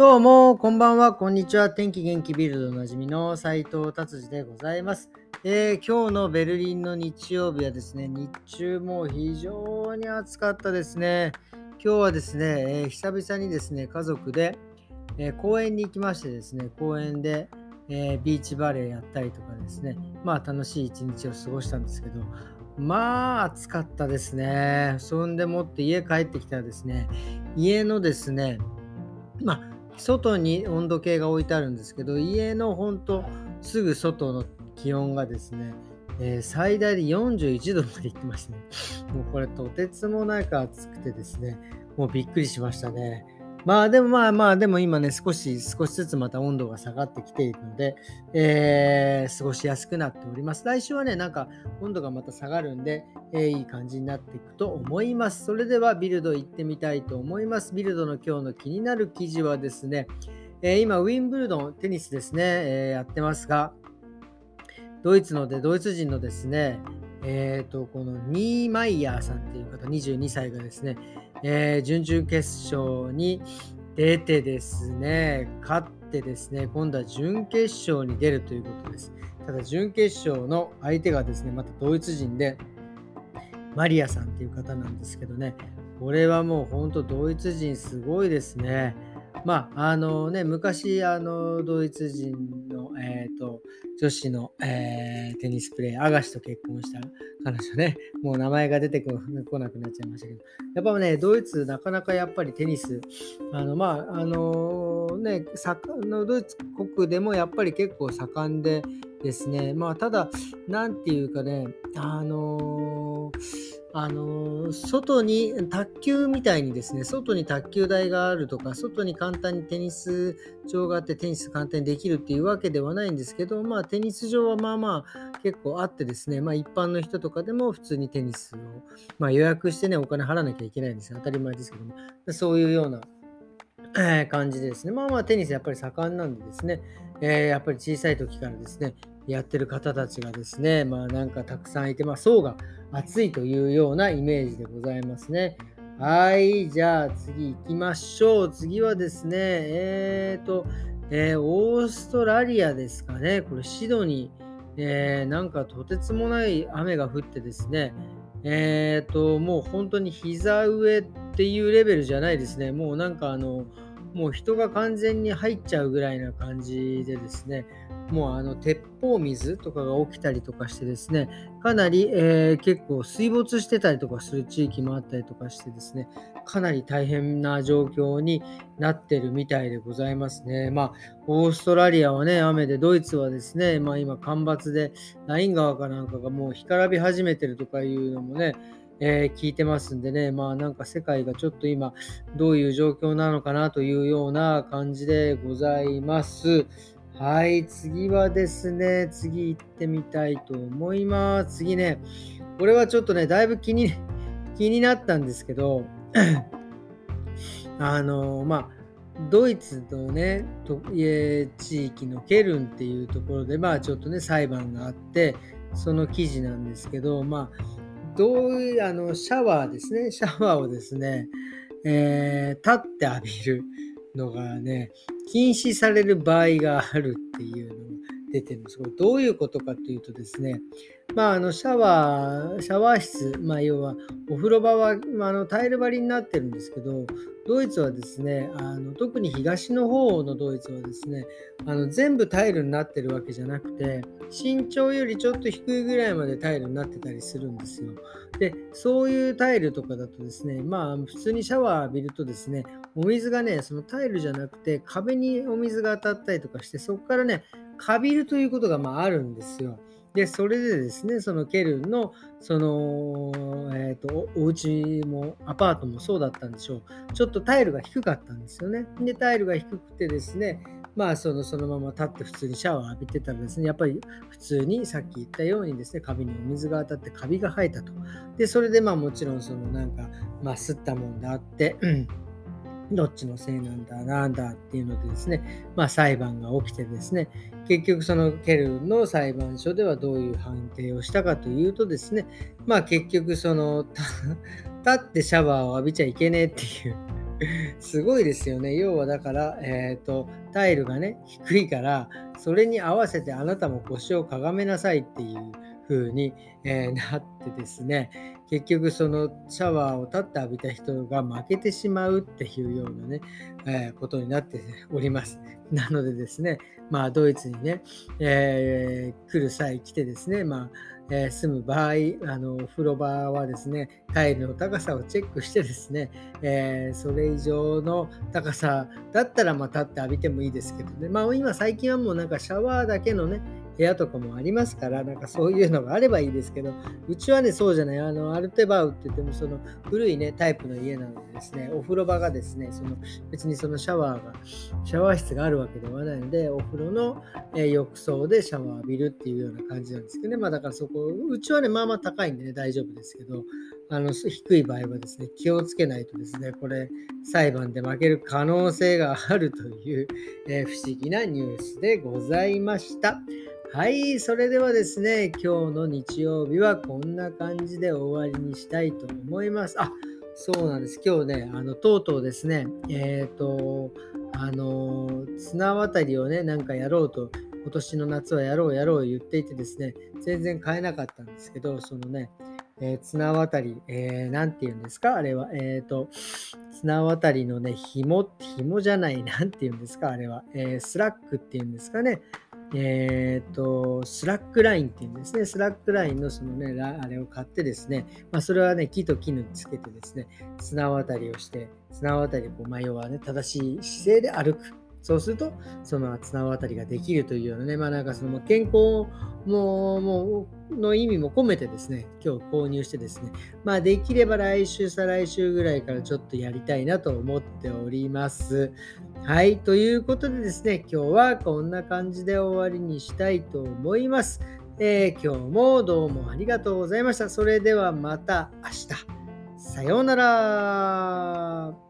どうも、こんばんは、こんにちは。天気元気ビルドおなじみの斉藤達治でございます、えー、今日のベルリンの日曜日はですね、日中も非常に暑かったですね。今日はですね、えー、久々にですね、家族で、えー、公園に行きましてですね、公園で、えビーチバレーやったりとかですね、まあ楽しい一日を過ごしたんですけど、まあ暑かったですね。そんでもって家帰ってきたらですね、家のですね、まあ外に温度計が置いてあるんですけど、家のほんとすぐ外の気温がですね、えー、最大で41度までいってますね。もうこれとてつもなく暑くてですね、もうびっくりしましたね。まあでもまあまあでも今ね少し少しずつまた温度が下がってきているので、えー、過ごしやすくなっております。来週はねなんか温度がまた下がるんで、えー、いい感じになっていくと思います。それではビルド行ってみたいと思います。ビルドの今日の気になる記事はですね、えー、今ウィンブルドンテニスですね、えやってますがドイツのでドイツ人のですねえっ、とこのニーマイヤーさんっていう方22歳がですねえー、準々決勝に出てですね、勝ってですね、今度は準決勝に出るということです。ただ、準決勝の相手がですね、またドイツ人で、マリアさんっていう方なんですけどね、これはもう本当ドイツ人すごいですね。まあ、あのね、昔、あの、ドイツ人、えっ、ー、と、女子の、えー、テニスプレーヤー、アガシと結婚した彼女ね、もう名前が出てこなくなっちゃいましたけど、やっぱね、ドイツ、なかなかやっぱりテニス、あの、まあ、あのね、のドイツ国でもやっぱり結構盛んでですね、まあ、ただ、なんていうかね、あのあの外に卓球みたいにですね外に卓球台があるとか外に簡単にテニス場があってテニス簡単にできるっていうわけではないんですけどまあテニス場はまあまあ結構あってですねまあ一般の人とかでも普通にテニスを、まあ、予約してねお金払わなきゃいけないんですよ。当たり前ですけども。そういうような感じでですね、まあまあテニスやっぱり盛んなんでですね、えー、やっぱり小さい時からですね、やってる方たちがですね、まあなんかたくさんいて、まあ層が厚いというようなイメージでございますね。はい、じゃあ次行きましょう。次はですね、えっ、ー、と、えー、オーストラリアですかね。これシドニー、えー、なんかとてつもない雨が降ってですね、えっ、と、もう本当に膝上っていうレベルじゃないですね。もうなんかあの、もう人が完全に入っちゃうぐらいな感じでですね、もうあの鉄砲水とかが起きたりとかしてですね、かなり、えー、結構水没してたりとかする地域もあったりとかしてですね、かなり大変な状況になってるみたいでございますね。まあ、オーストラリアはね、雨で、ドイツはですね、まあ今干ばつで、ライン川かなんかがもう干からび始めてるとかいうのもね、えー、聞いてますんでね、まあなんか世界がちょっと今どういう状況なのかなというような感じでございます。はい、次はですね、次行ってみたいと思います。次ね、これはちょっとね、だいぶ気に 気になったんですけど、あの、まあ、ドイツのね、と地域のケルンっていうところで、まあちょっとね、裁判があって、その記事なんですけど、まあ、どう、あの、シャワーですね、シャワーをですね、えー、立って浴びるのがね、禁止される場合があるっていうの出てるんです。これどういうことかというとですね、まあ、あのシャワー、シャワー室、まあ、要はお風呂場は、まあ、あのタイル張りになってるんですけど、ドイツはですね、あの特に東の方のドイツはですね、あの全部タイルになってるわけじゃなくて、身長よりちょっと低いぐらいまでタイルになってたりするんですよ。で、そういうタイルとかだとですね、まあ普通にシャワー浴びるとですね、お水がね、そのタイルじゃなくて壁にお水が当たったりとかして、そこからね、かびるということがまああるんですよ。で、それでですね、そのケルンの、その、えっ、ー、と、お家も、アパートもそうだったんでしょう。ちょっとタイルが低かったんですよね。で、タイルが低くてですね、まあ、その、そのまま立って普通にシャワー浴びてたらですね、やっぱり普通にさっき言ったようにですね、カビにお水が当たってカビが生えたと。で、それでまあもちろんそのなんか、まあ、吸ったもんであって、どっちのせいなんだ、なんだっていうのでですね、まあ、裁判が起きてですね、結局そのケルンの裁判所ではどういう判定をしたかというとですね、まあ結局その、立ってシャワーを浴びちゃいけねえっていうすごいですよね。要はだから、えーと、タイルがね低いからそれに合わせてあなたも腰をかがめなさいっていう風に、え、なってですね結局そのシャワーを立って浴びた人が負けてしまうっていうようなね、えー、ことになっております。なのでですね、まあドイツにね、えー、来る際来てですね、まあえー、住む場合あの、お風呂場はですね、タイルの高さをチェックしてですね、えー、それ以上の高さだったらまた立って浴びてもいいですけどね、まあ今最近はもうなんかシャワーだけのね、部屋とかもありますから、なんかそういうのがあればいいですけど、うちはね、そうじゃない、あの、アルテバウって言っても、その古いね、タイプの家なのでですね、お風呂場がですね、その別にそのシャワーが、シャワー室があるわけではないので、お風呂の、え、浴槽でシャワー浴びるっていうような感じなんですけどね、まあだからそこ、うちはね、まあまあ高いんでね、大丈夫ですけど、あの低い場合はですね、気をつけないとですね、これ、裁判で負ける可能性があるという、えー、不思議なニュースでございました。はい、それではですね、今日の日曜日はこんな感じで終わりにしたいと思います。あ、そうなんです。今日ね、あのとうとうですね、えっ、ー、と、あの、綱渡りをね、なんかやろうと、今年の夏はやろうやろう言っていてですね、全然買えなかったんですけど、そのね、えー、綱渡り、えー、なんて言うんですか？あれは、えっ、ー、と、綱渡りのね、紐、紐じゃない、なんて言うんですか？あれは、えー、スラックっていうんですかね？えっ、ー、と、スラックラインっていうんですね。スラックラインのそのね、あれを買ってですね、まあ、それはね、木と木につけてですね、綱渡りをして、綱渡りを、まあ、要はね、正しい姿勢で歩く。そうすると、その綱渡りができるというようなね、まあなんかその健康ももうの意味も込めてですね、今日購入してですね、まあできれば来週、再来週ぐらいからちょっとやりたいなと思っております。はい、ということでですね、今日はこんな感じで終わりにしたいと思います。えー、今日もどうもありがとうございました。それではまた明日。さようなら。